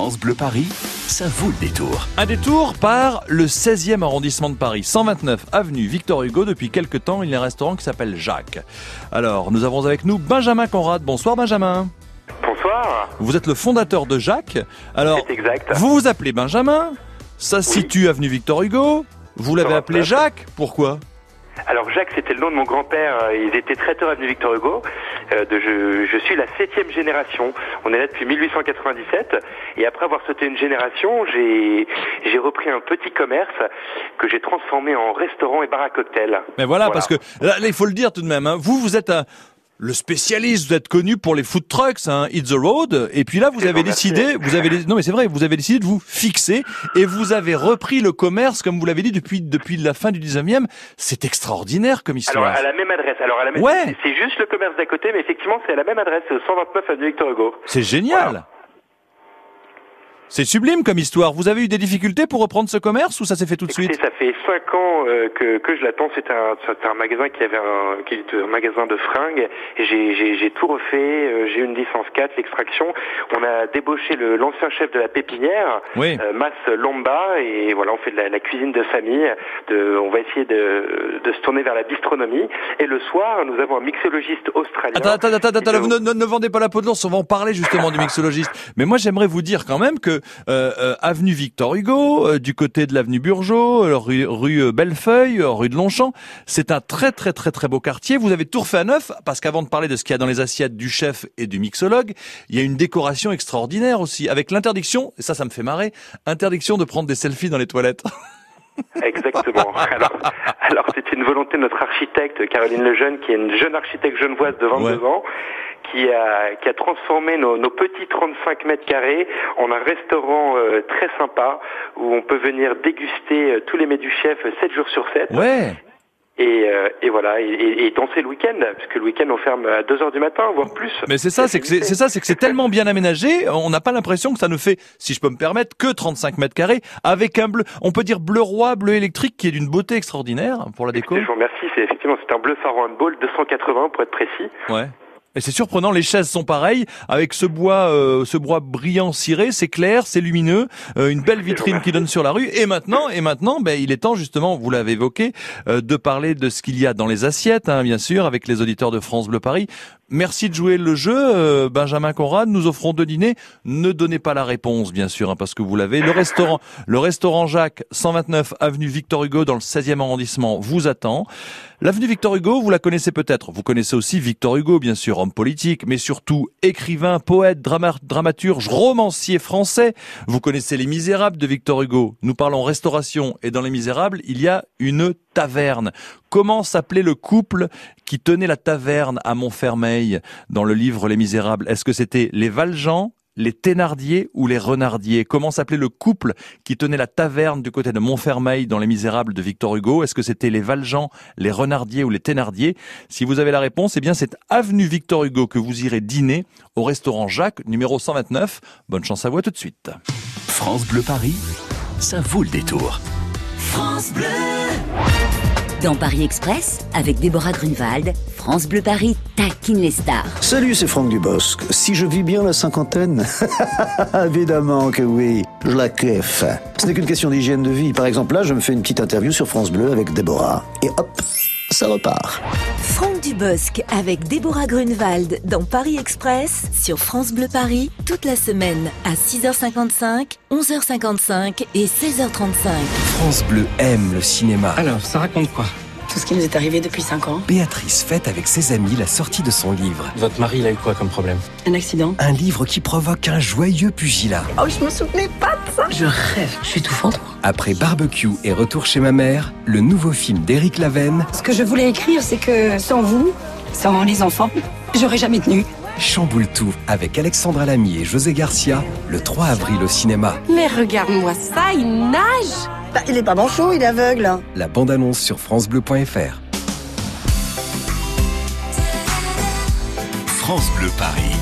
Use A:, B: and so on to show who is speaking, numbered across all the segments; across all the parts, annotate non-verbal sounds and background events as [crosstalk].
A: France Bleu Paris, ça vaut le détour.
B: Un détour par le 16e arrondissement de Paris, 129 avenue Victor Hugo. Depuis quelques temps, il y a un restaurant qui s'appelle Jacques. Alors, nous avons avec nous Benjamin Conrad. Bonsoir Benjamin.
C: Bonsoir.
B: Vous êtes le fondateur de Jacques. Alors,
C: C'est exact.
B: vous vous appelez Benjamin. Ça se situe avenue Victor Hugo. Vous l'avez appelé
C: 129.
B: Jacques. Pourquoi?
C: Alors Jacques, c'était le nom de mon grand-père. Euh, Ils étaient traiteurs avenue Victor Hugo. Euh, de, je, je suis la septième génération. On est là depuis 1897. Et après avoir sauté une génération, j'ai repris un petit commerce que j'ai transformé en restaurant et bar à cocktail.
B: Mais voilà, parce que là, là, il faut le dire tout de même. hein. Vous, vous êtes un- le spécialiste. Vous êtes connu pour les food trucks, hein, Hit the Road. Et puis là, vous avez décidé, vous avez, non mais c'est vrai, vous avez décidé de vous fixer et vous avez repris le commerce, comme vous l'avez dit depuis depuis la fin du 19e. C'est extraordinaire comme
C: Alors
B: histoire.
C: à la même adresse. Alors à la même.
B: Ouais.
C: C'est juste le commerce d'à côté, mais effectivement c'est à la même adresse, c'est au 129 avenue Victor Hugo.
B: C'est génial.
C: Voilà.
B: C'est sublime comme histoire. Vous avez eu des difficultés pour reprendre ce commerce ou ça s'est fait tout de
C: Écoutez,
B: suite
C: ça fait cinq ans euh, que, que je l'attends. C'est un, un magasin qui avait un, qui était un magasin de fringues. J'ai, tout refait. euh, J'ai une licence 4, l'extraction. On a débauché l'ancien chef de la pépinière,
B: Oui.
C: euh, Mas Lomba, et voilà, on fait de la, la cuisine de famille. De, on va essayer de, de se tourner vers la bistronomie. Et le soir, nous avons un mixologiste australien.
B: Attends, attends, attends, attends, vous ne- ne vendez pas la peau de l'ours, on va en parler justement du mixologiste. Mais moi j'aimerais vous dire quand même que euh, euh, avenue Victor Hugo, euh, du côté de l'avenue Burgeot, euh, rue, rue Bellefeuille, rue de Longchamp, c'est un très très très très beau quartier. Vous avez tout refait à neuf, parce qu'avant de parler de ce qu'il y a dans les assiettes du chef et du mixologue, il y a une décoration extraordinaire aussi, avec l'interdiction, et ça ça me fait marrer, interdiction de prendre des selfies dans les toilettes. [laughs]
C: Exactement. [laughs] Alors, alors c'est une volonté de notre architecte Caroline Lejeune, qui est une jeune architecte genevoise de 22
B: Ouais.
C: ans, qui a, qui a transformé nos, nos petits 35 mètres carrés en un restaurant euh, très sympa où on peut venir déguster euh, tous les mets du chef 7 jours sur 7.
B: Ouais.
C: Et, euh, et voilà, et, et- et danser le week-end, parce que le week-end on ferme à 2 heures du matin, voire plus.
B: Mais c'est ça, c'est que c'est c'est ça, c'est que c'est tellement bien aménagé, on n'a pas l'impression que ça ne fait, si je peux me permettre, que 35 mètres carrés, avec un bleu, on peut dire bleu roi, bleu électrique, qui est d'une beauté extraordinaire pour la déco.
C: Je vous remercie, c'est effectivement c'est un bleu phare handball 280 pour être précis.
B: Ouais. Et c'est surprenant, les chaises sont pareilles, avec ce bois, euh, ce bois brillant ciré, c'est clair, c'est lumineux, euh, une belle [laughs] vitrine qui donne sur la rue. Et maintenant, et maintenant, ben, il est temps justement, vous l'avez évoqué, euh, de parler de ce qu'il y a dans les assiettes, hein, bien sûr, avec les auditeurs de France Bleu Paris. Merci de jouer le jeu, euh, Benjamin Conrad. Nous offrons deux dîners. Ne donnez pas la réponse, bien sûr, hein, parce que vous l'avez. Le restaurant, le restaurant Jacques, 129 avenue Victor Hugo, dans le 16e arrondissement, vous attend. L'avenue Victor Hugo, vous la connaissez peut-être. Vous connaissez aussi Victor Hugo, bien sûr, homme politique, mais surtout écrivain, poète, drama- dramaturge, romancier français. Vous connaissez Les Misérables de Victor Hugo. Nous parlons restauration et dans Les Misérables, il y a une taverne. Comment s'appelait le couple qui tenait la taverne à Montfermeil dans le livre Les Misérables? Est-ce que c'était les Valjean les Thénardier ou les Renardier? Comment s'appelait le couple qui tenait la taverne du côté de Montfermeil dans Les Misérables de Victor Hugo? Est-ce que c'était les Valjean, les Renardier ou les Thénardier? Si vous avez la réponse, eh bien c'est avenue Victor Hugo que vous irez dîner au restaurant Jacques, numéro 129. Bonne chance à vous à tout de suite.
A: France Bleu Paris, ça vaut le détour.
D: Dans Paris Express, avec Déborah Grunewald, France Bleu Paris taquine les stars.
E: Salut, c'est Franck Dubosc. Si je vis bien la cinquantaine [laughs] Évidemment que oui, je la kiffe. Ce n'est qu'une question d'hygiène de vie. Par exemple, là, je me fais une petite interview sur France Bleu avec Déborah. Et hop, ça repart.
F: Franck Dubosc avec Déborah Grunewald dans Paris Express sur France Bleu Paris toute la semaine à 6h55, 11h55 et 16h35.
G: France Bleu aime le cinéma.
H: Alors, ça raconte quoi?
I: Tout ce qui nous est arrivé depuis 5 ans.
G: Béatrice fête avec ses amis la sortie de son livre.
H: Votre mari, il a eu quoi comme problème
I: Un accident.
G: Un livre qui provoque un joyeux pugilat.
I: Oh, je me souvenais pas de ça. Je rêve. Je suis étouffante. moi.
G: Après Barbecue et Retour chez ma mère, le nouveau film d'Éric Lavenne
I: Ce que je voulais écrire, c'est que sans vous, sans les enfants, j'aurais jamais tenu.
G: chamboule tout avec Alexandra Lamy et José Garcia le 3 avril au cinéma.
J: Mais regarde-moi ça, il nage
I: Bah, il est pas manchot, il est aveugle.
G: La bande-annonce sur francebleu.fr.
A: France Bleu Paris.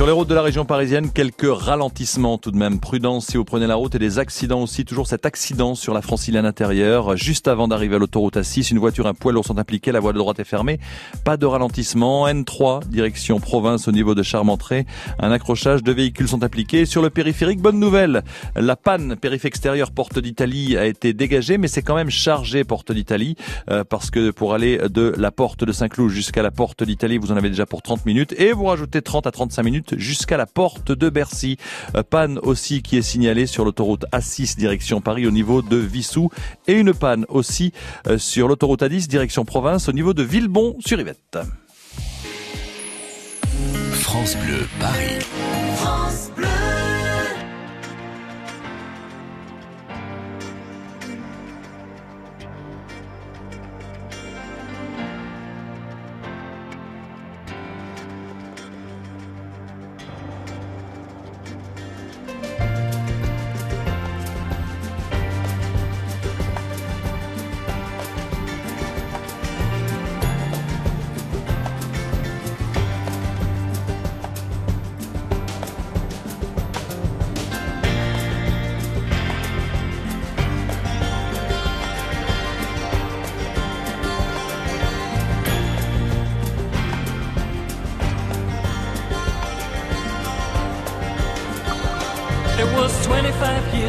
B: Sur les routes de la région parisienne, quelques ralentissements tout de même. Prudence si vous prenez la route et des accidents aussi. Toujours cet accident sur la francilienne intérieure. Juste avant d'arriver à l'autoroute A6, une voiture, un poids lourd sont impliqués. La voie de droite est fermée. Pas de ralentissement. N3, direction province au niveau de Charmentré. Un accrochage de véhicules sont impliqués. Sur le périphérique, bonne nouvelle. La panne périph' extérieure porte d'Italie a été dégagée, mais c'est quand même chargé porte d'Italie. Euh, parce que pour aller de la porte de Saint-Cloud jusqu'à la porte d'Italie, vous en avez déjà pour 30 minutes. Et vous rajoutez 30 à 35 minutes jusqu'à la porte de Bercy. Euh, panne aussi qui est signalée sur l'autoroute A6 direction Paris au niveau de Vissou et une panne aussi euh, sur l'autoroute A10 direction province au niveau de Villebon sur Yvette.
A: France Bleu Paris.
F: France Bleu.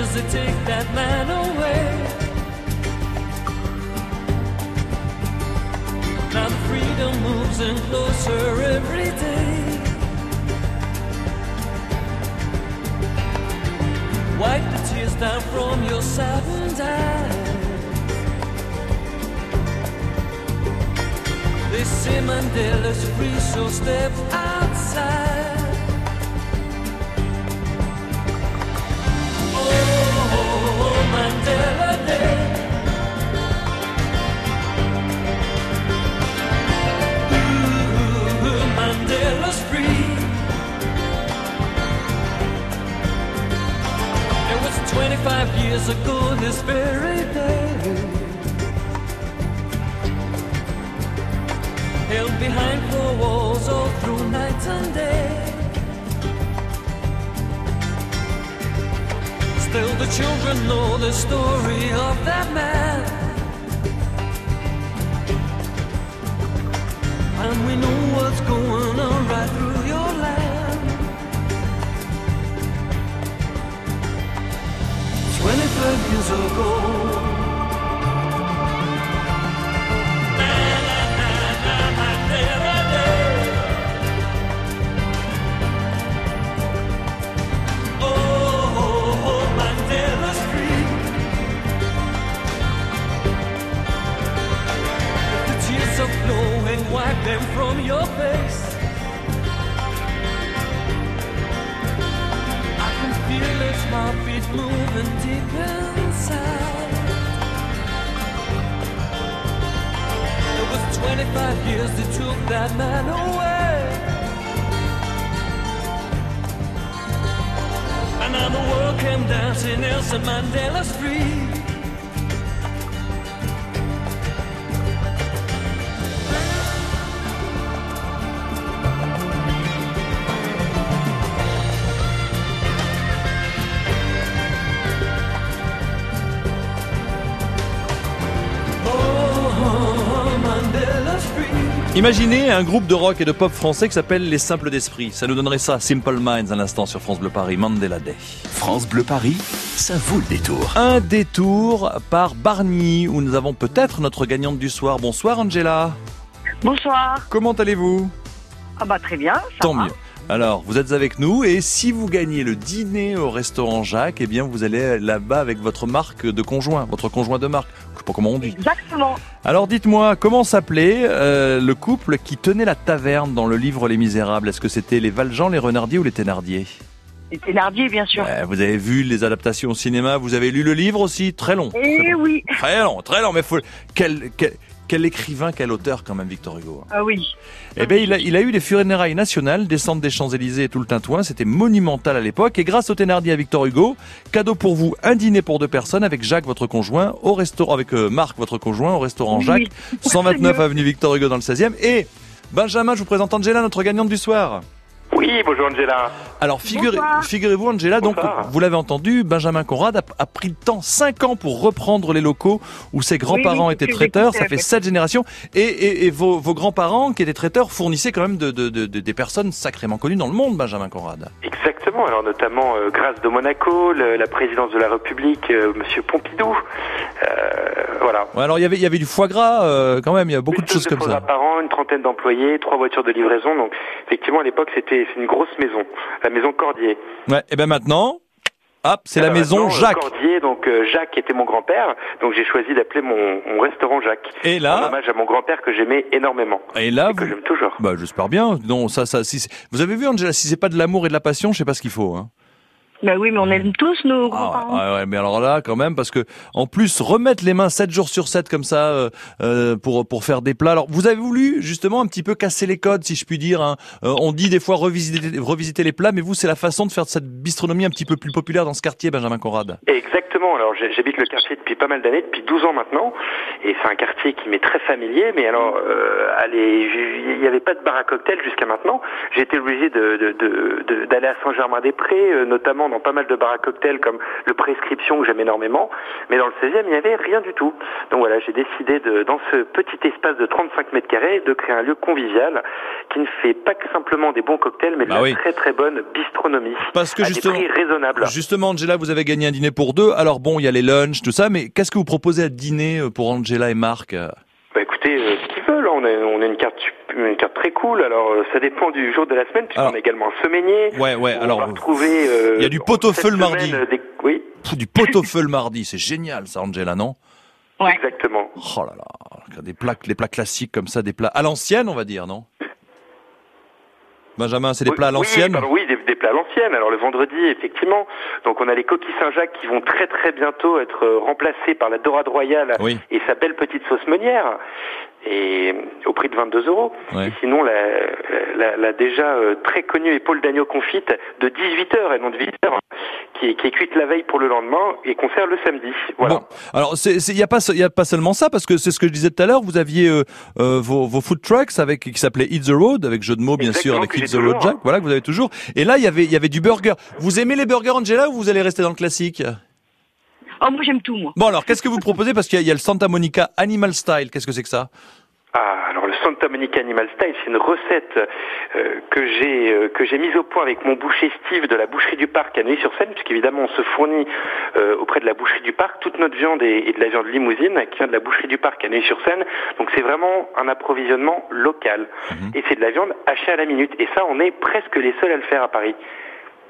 K: 25 years to take that man away. Now the freedom moves in closer every day. Wipe the tears down from your saddened eyes. They say Mandela's free, so step outside. This very day. Held behind four walls all through night and day. Still the children know the story of that man. Flowing, wipe them from your face. Heartbeat moving deep inside. It was 25 years that took that man away. And now the world came dancing, Nelson Mandela's free.
B: Imaginez un groupe de rock et de pop français qui s'appelle Les Simples d'Esprit. Ça nous donnerait ça, Simple Minds, à l'instant sur France Bleu Paris, Mandela Day.
A: France Bleu Paris, ça vaut le détour.
B: Un détour par Bargny, où nous avons peut-être notre gagnante du soir. Bonsoir Angela.
L: Bonsoir.
B: Comment allez-vous?
L: Ah bah très bien. ça
B: Tant
L: va.
B: mieux. Alors, vous êtes avec nous et si vous gagnez le dîner au restaurant Jacques, eh bien, vous allez là-bas avec votre marque de conjoint, votre conjoint de marque. Je sais pas comment on dit.
L: Exactement.
B: Alors, dites-moi, comment s'appelait euh, le couple qui tenait la taverne dans le livre Les Misérables? Est-ce que c'était les Valjean, les Renardier ou les Thénardier?
L: Et Thénardier, bien sûr.
B: Ouais, Vous avez vu les adaptations au cinéma, vous avez lu le livre aussi, très long.
L: Eh oui.
B: Très long, très long, mais faut... Quel, quel, quel écrivain, quel auteur quand même, Victor Hugo.
L: Ah oui.
B: Eh bien, il a, il a eu les funérailles nationales, descente des Champs-Élysées et tout le tintouin. C'était monumental à l'époque. Et grâce au Thénardier à Victor Hugo, cadeau pour vous, un dîner pour deux personnes avec Jacques, votre conjoint, au restaurant, avec euh, Marc, votre conjoint, au restaurant
L: Oui.
B: Jacques, [laughs] 129 avenue Victor Hugo dans le 16e. Et Benjamin, je vous présente Angela, notre gagnante du soir.
C: Oui, bonjour Angela.
B: Alors figurez, figurez-vous Angela, donc vous l'avez entendu, Benjamin Conrad a, a pris le temps 5 ans pour reprendre les locaux où ses grands-parents
L: oui,
B: étaient traiteurs, ça fait
L: oui.
B: sept générations, et, et, et vos, vos grands-parents qui étaient traiteurs fournissaient quand même de, de- de- de- des personnes sacrément connues dans le monde, Benjamin Conrad.
C: Exactement, alors notamment euh, Grâce de Monaco, le- la présidence de la République, euh, Monsieur Pompidou. Euh, voilà.
B: Ouais, alors il y avait, il y avait du foie gras euh, quand même, il y a beaucoup de choses comme ça.
C: an, une trentaine d'employés, trois voitures de livraison. Donc effectivement, à l'époque, c'était c'est une grosse maison, la maison Cordier.
B: Ouais, et ben maintenant, hop, c'est la maison Jacques.
C: Cordier, donc euh, Jacques était mon grand-père, donc j'ai choisi d'appeler mon, mon restaurant Jacques.
B: Et là-
C: En hommage à mon grand-père que j'aimais énormément.
B: Et là,
C: que
B: vous...
C: j'aime toujours.
B: bah, j'espère bien. Non, ça, ça, si vous avez vu, Angela, si c'est pas de l'amour et de la passion, je sais pas ce qu'il faut. Hein.
L: Bah oui, mais on aime tous nos
B: Ah,
L: grands-parents.
B: ouais, ouais, mais alors là, quand même, parce que en plus remettre les mains 7 jours sur 7 comme ça euh, euh, pour pour faire des plats. Alors, vous avez voulu justement un petit peu casser les codes, si je puis dire. hein. Euh, on dit des fois revisiter revisiter les plats, mais vous, c'est la façon de faire de cette bistronomie un petit peu plus populaire dans ce quartier, Benjamin Conrad.
C: Exactement. Alors j'habite le quartier depuis pas mal d'années, depuis 12 ans maintenant, et c'est un quartier qui m'est très familier. Mais alors, euh, allez, il n'y avait pas de bar à cocktail jusqu'à maintenant. J'ai été obligé de- de- de- de- d'aller à Saint-Germain-des-Prés, euh, notamment dans pas mal de bars à cocktail comme le Prescription que j'aime énormément. Mais dans le 16e, il n'y avait rien du tout. Donc voilà, j'ai décidé de, dans ce petit espace de 35 mètres carrés, de créer un lieu convivial qui ne fait pas que simplement des bons cocktails, mais de
B: Bah
C: la
B: oui.
C: très très bonne bistronomie
B: Parce que
C: à
B: justement-
C: des prix raisonnables.
B: Justement, Angela, vous avez gagné un dîner pour deux. Alors bon, il y a les lunchs, tout ça, mais qu'est-ce que vous proposez à dîner euh, pour Angela et Marc euh?
C: Bah écoutez, euh, on a, on a une carte une carte très cool. Alors euh, ça dépend du jour de la semaine, puisqu'on a également un semainier.
B: Ouais, ouais.
C: On
B: alors,
C: va retrouver. euh,
B: il y a du pot-au-feu
C: cette
B: le mardi.
C: semaine, euh, des- Oui,
B: pff, du pot-au-feu le mardi, c'est génial, ça, Angela, non?
L: Ouais.
C: exactement.
B: Oh là là, des plats, les plats classiques comme ça, des plats à l'ancienne, on va dire, non? Benjamin, c'est des plats à
C: oui,
B: l'ancienne?
C: pardon, Oui, des, des plats à l'ancienne. Alors le vendredi, effectivement. Donc on a les coquilles Saint-Jacques qui vont très très bientôt être remplacées par la dorade royale
B: Oui.
C: et sa belle petite sauce meunière. Et au prix de 22 euros.
B: Ouais.
C: Et sinon, la, la, la déjà euh, très connue épaule d'agneau confite de 18 heures et non de 8 heures, qui est, qui est cuite la veille pour le lendemain et qu'on sert le samedi. Voilà.
B: Bon, alors il n'y a pas y a pas seulement ça parce que c'est ce que je disais tout à l'heure. Vous aviez euh, euh, vos, vos food trucks avec qui s'appelait Eat the Road avec jeu de mots bien sûr avec Eat the Road
C: toujours.
B: Jack. Voilà que vous avez toujours. Et là il y avait il y avait du burger. Vous aimez les burgers Angela ou vous allez rester dans le classique?
L: Oh, moi j'aime tout, moi.
B: Bon alors qu'est-ce que vous proposez? Parce qu'il y, a- il y a le Santa Monica Animal Style. Qu'est-ce que c'est que ça?
C: Ah, alors le Santa Monica Animal Style, c'est une recette euh, que j'ai euh, que j'ai mise au point avec mon boucher Steve de la boucherie du parc à Neuilly-sur-Seine, puisqu'évidemment on se fournit euh, auprès de la boucherie du parc toute notre viande et, et de la viande limousine qui vient de la boucherie du parc à Neuilly-sur-Seine. Donc c'est vraiment un approvisionnement local et c'est de la viande hachée à la minute. Et ça, on est presque les seuls à le faire à Paris.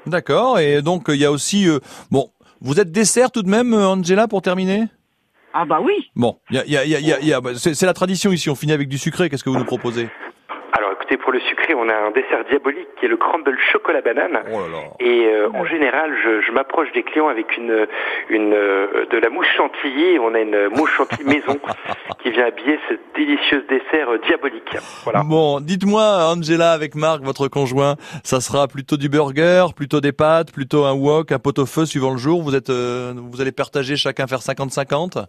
B: D'accord. Et donc il y a aussi euh, bon. Vous êtes dessert tout de même, euh, Angela, pour terminer?
L: Ah bah oui.
B: Bon, y a, y a, y a, il y a- il y a- c'est c'est la tradition ici. On finit avec du sucré. Qu'est-ce que vous nous proposez?
C: Pour le sucré, on a un dessert diabolique qui est le crumble chocolat banane.
B: Oh là là.
C: Et euh, en général, je, je m'approche des clients avec une, une euh, de la mouche chantilly. On a une mouche chantilly maison [laughs] qui vient habiller ce délicieux dessert euh, diabolique. Voilà.
B: Bon, dites-moi, Angela, avec Marc, votre conjoint, ça sera plutôt du burger, plutôt des pâtes, plutôt un wok, un pot-au-feu suivant le jour? Vous êtes, euh, vous allez partager chacun faire 50-50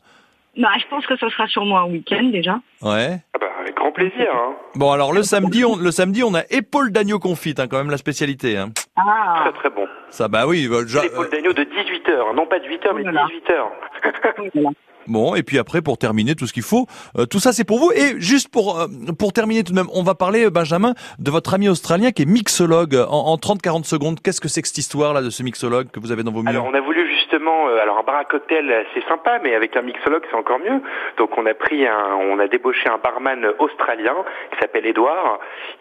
L: Bah, je pense que ce sera sûrement un week-end déjà.
B: Ouais.
C: Ah bah, grand plaisir. Hein.
B: Bon, alors le samedi, on, le samedi, on a épaule d'agneau confite, hein, quand même la spécialité. Hein.
L: Ah.
C: Très très bon.
B: Ça, bah oui. bah, ja-
C: L'épaule d'agneau de 18 heures, non pas de 8 heures, mais
L: là là.
C: 18 heures.
L: Voilà. [laughs]
B: Bon, et puis après, pour terminer, tout ce qu'il faut, euh, tout ça, c'est pour vous. Et juste pour euh, pour terminer tout de même, on va parler, euh, Benjamin, de votre ami australien qui est mixologue. En, en 30-40 secondes, qu'est-ce que c'est que cette histoire-là de ce mixologue que vous avez dans vos murs?
C: Alors on a voulu euh, alors un bar à cocktail c'est sympa, mais avec un mixologue c'est encore mieux. Donc on a pris un, on a débauché un barman australien qui s'appelle Edouard,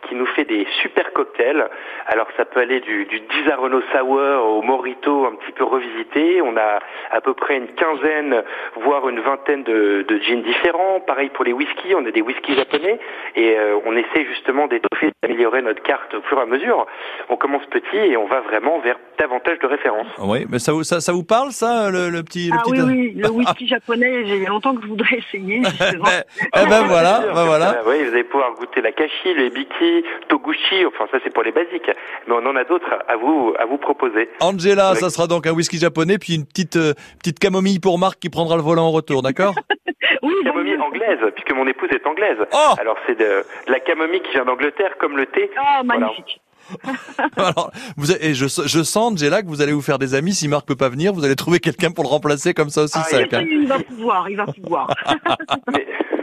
C: qui nous fait des super cocktails. Alors ça peut aller du, du Disaronno Sour au Morito un petit peu revisité. On a à peu près une quinzaine, voire une vingtaine de, de gins différents. Pareil pour les whiskies, on a des whiskies japonais et euh, on essaie justement d'étoffer, d'améliorer notre carte au fur et à mesure. On commence petit et on va vraiment vers davantage de références.
B: Oui, mais ça, ça vous parle, ça, le, le petit, le
L: Ah
B: petit.
L: oui, oui, le [laughs] whisky japonais, j'ai longtemps que je voudrais essayer, [laughs] justement. [laughs]
B: Eh ben voilà, ben
C: comme
B: voilà.
C: oui, vous allez pouvoir goûter la kashi, le biki, toguchi, enfin ça c'est pour les basiques. Mais on en a d'autres à vous à vous proposer.
B: Angela,
C: Avec-
B: ça sera donc un whisky japonais, puis une petite euh, petite camomille pour Marc qui prendra le volant en retour, d'accord
L: Oui,
C: Camomille anglaise, puisque mon épouse est anglaise.
L: Oh
C: Alors c'est de, de la camomille qui vient d'Angleterre, comme le thé.
L: Ah,
C: Voilà.
L: magnifique. [laughs]
B: Alors, vous, avez- et je, je sens, Angela, que vous allez vous faire des amis. Si Marc peut pas venir, vous allez trouver quelqu'un pour le remplacer comme ça aussi.
C: Ah,
B: sec, hein.
L: Il va pouvoir, il va pouvoir. [laughs] [laughs]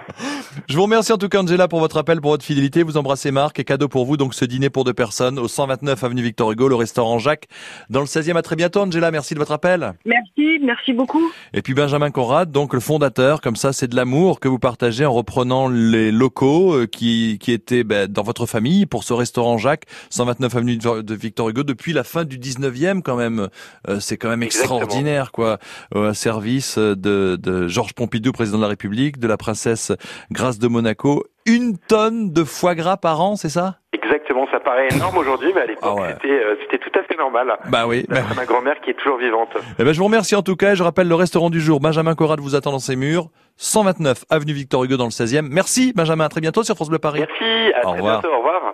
B: Je vous remercie en tout cas, Angela, pour votre appel, pour votre fidélité. Vous embrassez Marc et cadeau pour vous, donc ce dîner pour deux personnes au 129 avenue Victor Hugo, le restaurant Jacques, dans le 16e. À très bientôt, Angela. Merci de votre appel.
L: Merci, merci beaucoup.
B: Et puis Benjamin Conrad, donc le fondateur, comme ça, c'est de l'amour que vous partagez en reprenant les locaux euh, qui, qui étaient ben, dans votre famille pour ce restaurant Jacques, 129 avenue de Victor Hugo, depuis la fin du 19e quand même. Euh, c'est quand même
C: Exactement.
B: extraordinaire, quoi. Euh, un service de, de Georges Pompidou, président de la République, de la princesse Grâce de Monaco. Une tonne de foie gras par an, c'est ça?
C: Exactement, ça paraît énorme aujourd'hui, mais à l'époque,
B: Ah ouais.
C: c'était, euh, c'était tout à fait normal.
B: Bah oui.
C: D'après ma grand-mère qui est toujours vivante.
B: Eh ben, je vous remercie en tout cas. Je rappelle le restaurant du jour. Benjamin Conrad vous attend dans ses murs. 129 avenue Victor Hugo dans le 16e. Merci Benjamin. À très bientôt sur France Bleu Paris.
C: Merci, à
B: Au
C: très
B: revoir.
C: bientôt, au revoir.